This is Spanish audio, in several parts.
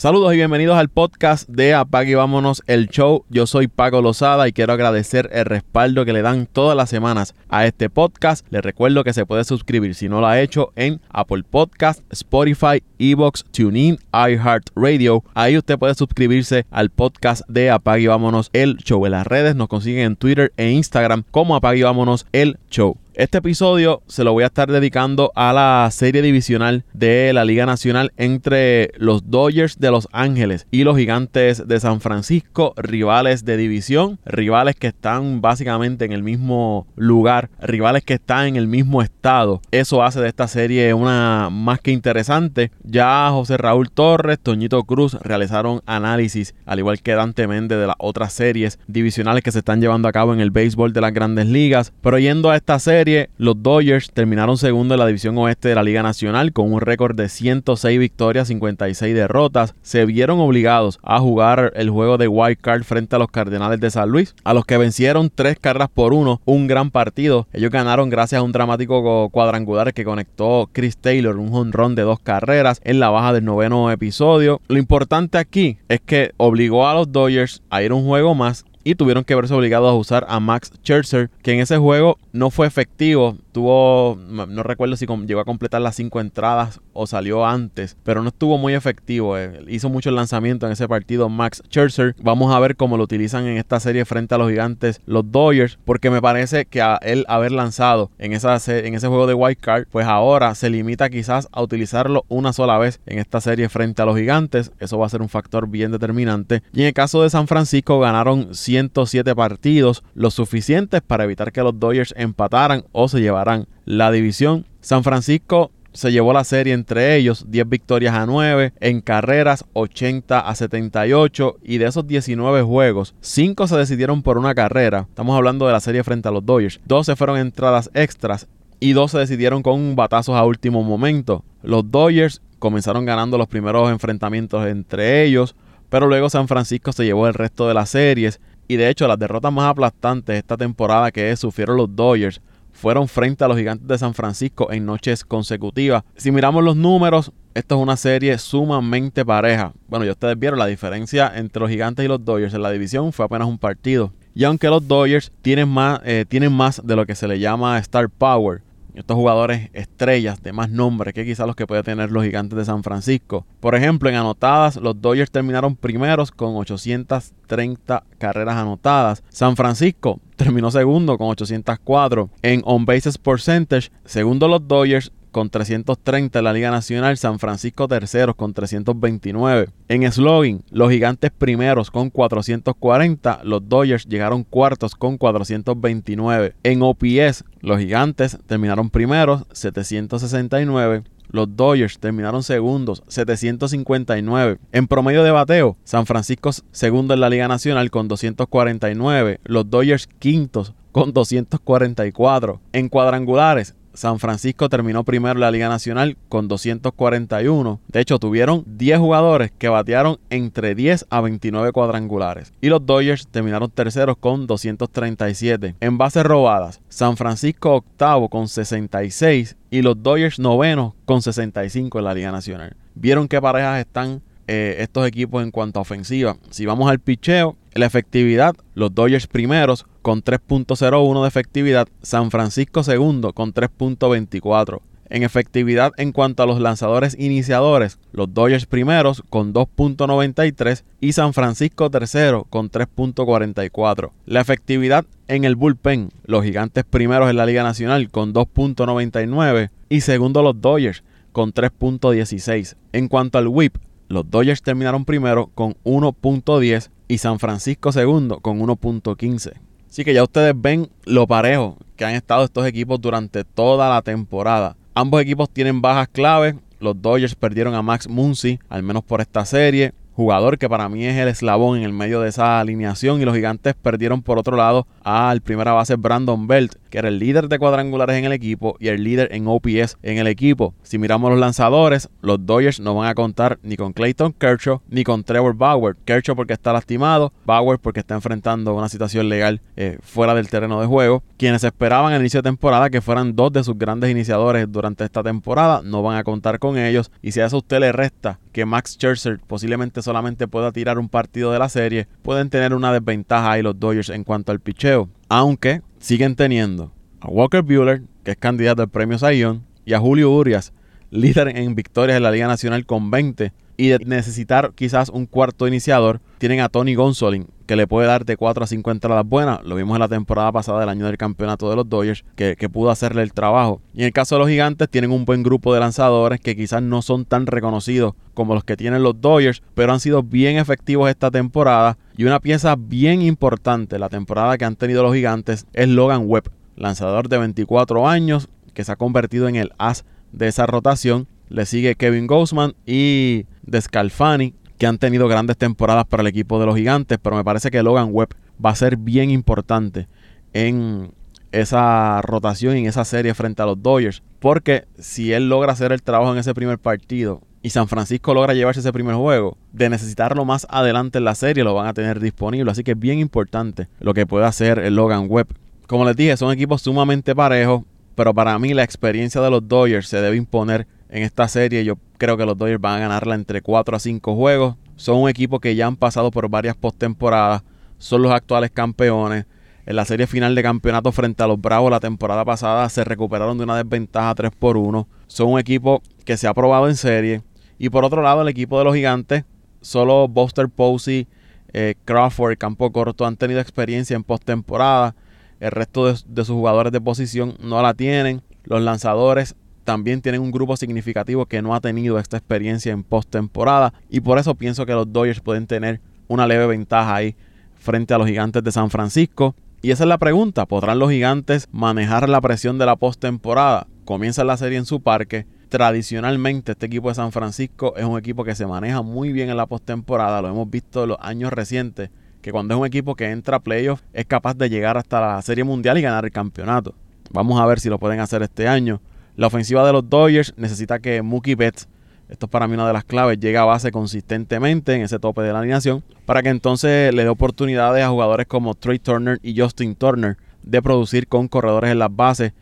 Saludos y bienvenidos al podcast de Apague y Vámonos el Show. Yo soy Paco Lozada y quiero agradecer el respaldo que le dan todas las semanas a este podcast. Les recuerdo que se puede suscribir si no lo ha hecho en Apple Podcast, Spotify, Evox, TuneIn, iHeartRadio. Ahí usted puede suscribirse al podcast de Apague y Vámonos el Show. En las redes nos consiguen en Twitter e Instagram como Apague y Vámonos el Show. Este episodio se lo voy a estar dedicando a la serie divisional de la Liga Nacional entre los Dodgers de Los Ángeles y los Gigantes de San Francisco, rivales de división, rivales que están básicamente en el mismo lugar, rivales que están en el mismo estado. Eso hace de esta serie una más que interesante. Ya José Raúl Torres, Toñito Cruz realizaron análisis, al igual que Dante Méndez de las otras series divisionales que se están llevando a cabo en el béisbol de las grandes ligas. Pero yendo a esta serie, los Dodgers terminaron segundo en la división oeste de la Liga Nacional con un récord de 106 victorias, 56 derrotas. Se vieron obligados a jugar el juego de wild card frente a los Cardenales de San Luis, a los que vencieron tres carreras por uno, un gran partido. Ellos ganaron gracias a un dramático cuadrangular que conectó Chris Taylor, un honrón de dos carreras en la baja del noveno episodio. Lo importante aquí es que obligó a los Dodgers a ir un juego más y tuvieron que verse obligados a usar a Max Scherzer, que en ese juego no fue efectivo. Tuvo, no recuerdo si llegó a completar las cinco entradas o salió antes, pero no estuvo muy efectivo. Eh. Hizo mucho lanzamiento en ese partido Max Scherzer. Vamos a ver cómo lo utilizan en esta serie frente a los gigantes, los Dodgers, porque me parece que a él haber lanzado en, esa, en ese juego de wild card, pues ahora se limita quizás a utilizarlo una sola vez en esta serie frente a los gigantes. Eso va a ser un factor bien determinante. Y en el caso de San Francisco ganaron 107 partidos, lo suficientes para evitar que los Dodgers empataran o se llevaran la división. San Francisco se llevó la serie entre ellos, 10 victorias a 9, en carreras 80 a 78 y de esos 19 juegos, 5 se decidieron por una carrera, estamos hablando de la serie frente a los Dodgers, 12 fueron entradas extras y 2 se decidieron con batazos a último momento. Los Dodgers comenzaron ganando los primeros enfrentamientos entre ellos, pero luego San Francisco se llevó el resto de las series y de hecho las derrotas más aplastantes esta temporada que sufrieron los Dodgers fueron frente a los gigantes de San Francisco en noches consecutivas. Si miramos los números, esto es una serie sumamente pareja. Bueno, ya ustedes vieron la diferencia entre los gigantes y los Dodgers en la división fue apenas un partido. Y aunque los Dodgers tienen más, eh, tienen más de lo que se le llama Star Power, estos jugadores estrellas de más nombre que quizás los que puede tener los gigantes de San Francisco. Por ejemplo, en anotadas, los Dodgers terminaron primeros con 830 carreras anotadas. San Francisco terminó segundo con 804. En on bases percentage, segundo los Dodgers con 330 en la Liga Nacional, San Francisco terceros con 329. En slogan, los gigantes primeros con 440, los Dodgers llegaron cuartos con 429. En OPS, los gigantes terminaron primeros 769. Los Dodgers terminaron segundos, 759. En promedio de bateo, San Francisco segundo en la Liga Nacional con 249. Los Dodgers quintos con 244. En cuadrangulares, San Francisco terminó primero en la Liga Nacional con 241. De hecho, tuvieron 10 jugadores que batearon entre 10 a 29 cuadrangulares. Y los Dodgers terminaron terceros con 237. En bases robadas, San Francisco octavo con 66 y los Dodgers novenos con 65 en la Liga Nacional. Vieron qué parejas están eh, estos equipos en cuanto a ofensiva. Si vamos al picheo, la efectividad, los Dodgers primeros con 3.01 de efectividad, San Francisco segundo con 3.24. En efectividad en cuanto a los lanzadores iniciadores, los Dodgers primeros con 2.93 y San Francisco tercero con 3.44. La efectividad en el bullpen, los gigantes primeros en la Liga Nacional con 2.99 y segundo los Dodgers con 3.16. En cuanto al whip, los Dodgers terminaron primero con 1.10 y San Francisco segundo con 1.15. Así que ya ustedes ven lo parejo que han estado estos equipos durante toda la temporada. Ambos equipos tienen bajas claves. Los Dodgers perdieron a Max Muncy, al menos por esta serie. Jugador que para mí es el eslabón en el medio de esa alineación. Y los gigantes perdieron por otro lado al primera base Brandon Belt, que era el líder de cuadrangulares en el equipo y el líder en OPS en el equipo. Si miramos los lanzadores, los Dodgers no van a contar ni con Clayton Kershaw ni con Trevor Bauer. Kershaw porque está lastimado, Bauer porque está enfrentando una situación legal eh, fuera del terreno de juego. Quienes esperaban al inicio de temporada que fueran dos de sus grandes iniciadores durante esta temporada, no van a contar con ellos. Y si a eso usted le resta que Max Scherzer posiblemente solamente pueda tirar un partido de la serie, pueden tener una desventaja ahí los Dodgers en cuanto al picheo. Aunque siguen teniendo a Walker Bueller, que es candidato al premio Sayón, y a Julio Urias, líder en victorias en la Liga Nacional con 20 y de necesitar quizás un cuarto iniciador, tienen a Tony Gonsolin, que le puede dar de 4 a 5 entradas buenas. Lo vimos en la temporada pasada del año del campeonato de los Dodgers, que, que, pudo hacerle el trabajo. Y en el caso de los gigantes, tienen un buen grupo de lanzadores que quizás no son tan reconocidos como los que tienen los Dodgers, pero han sido bien efectivos esta temporada. Y una pieza bien importante la temporada que han tenido los gigantes es Logan Webb, lanzador de 24 años, que se ha convertido en el as de esa rotación le sigue Kevin Gosman y Descalfani, que han tenido grandes temporadas para el equipo de los gigantes, pero me parece que Logan Webb va a ser bien importante en esa rotación y en esa serie frente a los Dodgers, porque si él logra hacer el trabajo en ese primer partido y San Francisco logra llevarse ese primer juego, de necesitarlo más adelante en la serie lo van a tener disponible, así que es bien importante lo que pueda hacer el Logan Webb. Como les dije, son equipos sumamente parejos, pero para mí la experiencia de los Dodgers se debe imponer en esta serie. Yo creo que los Dodgers van a ganarla entre 4 a 5 juegos. Son un equipo que ya han pasado por varias postemporadas. Son los actuales campeones. En la serie final de campeonato frente a los Bravos la temporada pasada se recuperaron de una desventaja 3 por 1. Son un equipo que se ha probado en serie. Y por otro lado, el equipo de los gigantes, solo Buster Posey, eh, Crawford, Campo Corto han tenido experiencia en postemporada. El resto de, de sus jugadores de posición no la tienen. Los lanzadores también tienen un grupo significativo que no ha tenido esta experiencia en postemporada y por eso pienso que los Dodgers pueden tener una leve ventaja ahí frente a los gigantes de San Francisco. Y esa es la pregunta, ¿podrán los gigantes manejar la presión de la postemporada? Comienza la serie en su parque. Tradicionalmente este equipo de San Francisco es un equipo que se maneja muy bien en la postemporada, lo hemos visto en los años recientes, que cuando es un equipo que entra a playoffs es capaz de llegar hasta la serie mundial y ganar el campeonato. Vamos a ver si lo pueden hacer este año. La ofensiva de los Dodgers necesita que Mookie Betts, esto es para mí una de las claves, llegue a base consistentemente en ese tope de la alineación para que entonces le dé oportunidades a jugadores como Trey Turner y Justin Turner de producir con corredores en las bases,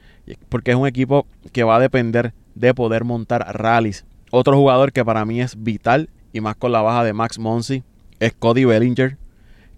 porque es un equipo que va a depender de poder montar rallies. Otro jugador que para mí es vital y más con la baja de Max Monsi es Cody Bellinger,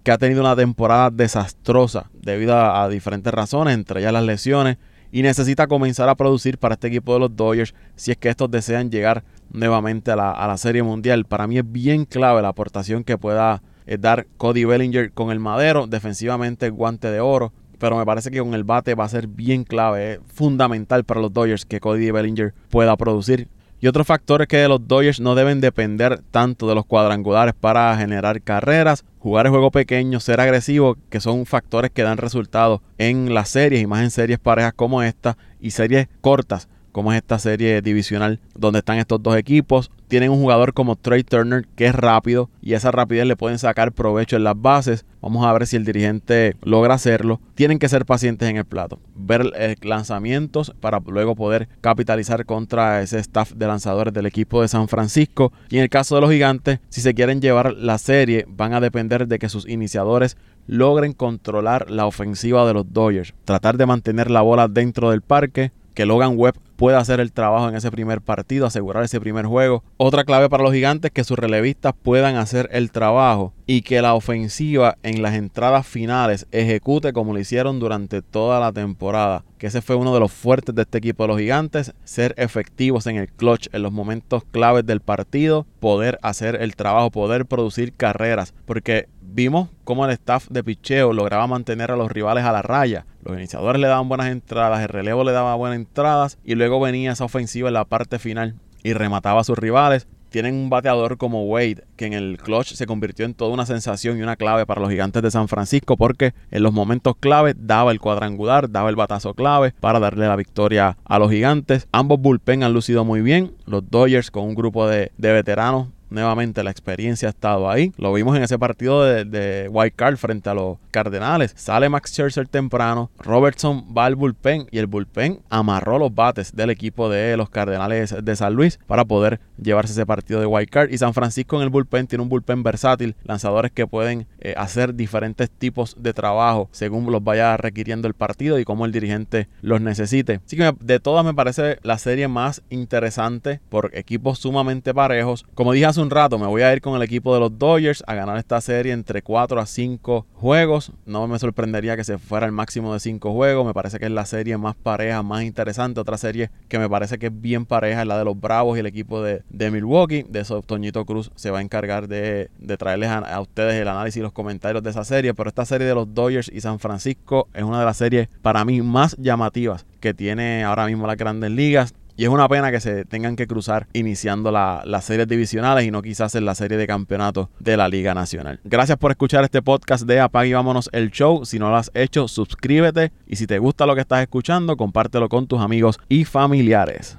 que ha tenido una temporada desastrosa debido a, a diferentes razones, entre ellas las lesiones y necesita comenzar a producir para este equipo de los Dodgers si es que estos desean llegar nuevamente a la, Serie Mundial. Para mí es bien clave la aportación que pueda eh, dar Cody Bellinger con el madero, defensivamente guante de oro, pero me parece que con el bate va a ser bien clave, es fundamental para los Dodgers que Cody Bellinger pueda producir. Y otro factor es que los Dodgers no deben depender tanto de los cuadrangulares para generar carreras, jugar el juego pequeño, ser agresivo, que son factores que dan resultados en las series y más en series parejas como esta y series cortas como es esta serie divisional donde están estos dos equipos. Tienen un jugador como Trey Turner que es rápido y esa rapidez le pueden sacar provecho en las bases. Vamos a ver si el dirigente logra hacerlo. Tienen que ser pacientes en el plato, ver eh, lanzamientos para luego poder capitalizar contra ese staff de lanzadores del equipo de San Francisco. Y en el caso de los gigantes, si se quieren llevar la serie, van a depender de que sus iniciadores logren controlar la ofensiva de los Dodgers. Tratar de mantener la bola dentro del parque, que Logan Webb pueda hacer el trabajo en ese primer partido, asegurar ese primer juego. Otra clave para los gigantes es que sus relevistas puedan hacer el trabajo y que la ofensiva en las entradas finales ejecute como lo hicieron durante toda la temporada. Que ese fue uno de los fuertes de este equipo de los gigantes, ser efectivos en el clutch en los momentos claves del partido, poder hacer el trabajo, poder producir carreras, porque vimos cómo el staff de picheo lograba mantener a los rivales a la raya. Los iniciadores le daban buenas entradas, el relevo le daba buenas entradas y luego venía esa ofensiva en la parte final y remataba a sus rivales. Tienen un bateador como Wade, que en el clutch se convirtió en toda una sensación y una clave para los gigantes de San Francisco, porque en los momentos clave daba el cuadrangular, daba el batazo clave para darle la victoria a los gigantes. Ambos bullpen han lucido muy bien. Los Dodgers con un grupo de, de veteranos nuevamente la experiencia ha estado ahí. Lo vimos en ese partido de, de White Card frente a los Cardenales. Sale Max Scherzer temprano, Robertson va al bullpen y el bullpen amarró los bates del equipo de los Cardenales de San Luis para poder llevarse ese partido de White Card. Y San Francisco en el bullpen tiene un bullpen versátil, lanzadores que pueden eh, hacer diferentes tipos de trabajo según los vaya requiriendo el partido y cómo el dirigente los necesite. Así que de todas me parece la serie más interesante por equipos sumamente parejos. Como dije hace un rato, me voy a ir con el equipo de los Dodgers a ganar esta serie entre 4 a 5 juegos. No me sorprendería que se fuera el máximo de 5 juegos. Me parece que es la serie más pareja, más interesante. Otra serie que me parece que es bien pareja es la de los Bravos y el equipo de, Milwaukee. De eso Toñito Cruz se va a encargar de, traerles a, ustedes el análisis y los comentarios de esa serie. Pero esta serie de los Dodgers y San Francisco es una de las series para mí más llamativas que tiene ahora mismo las grandes ligas. Y es una pena que se tengan que cruzar iniciando las series divisionales y no quizás en la serie de campeonato de la Liga Nacional. Gracias por escuchar este podcast de Apague y Vámonos el Show. Si no lo has hecho, suscríbete y si te gusta lo que estás escuchando, compártelo con tus amigos y familiares.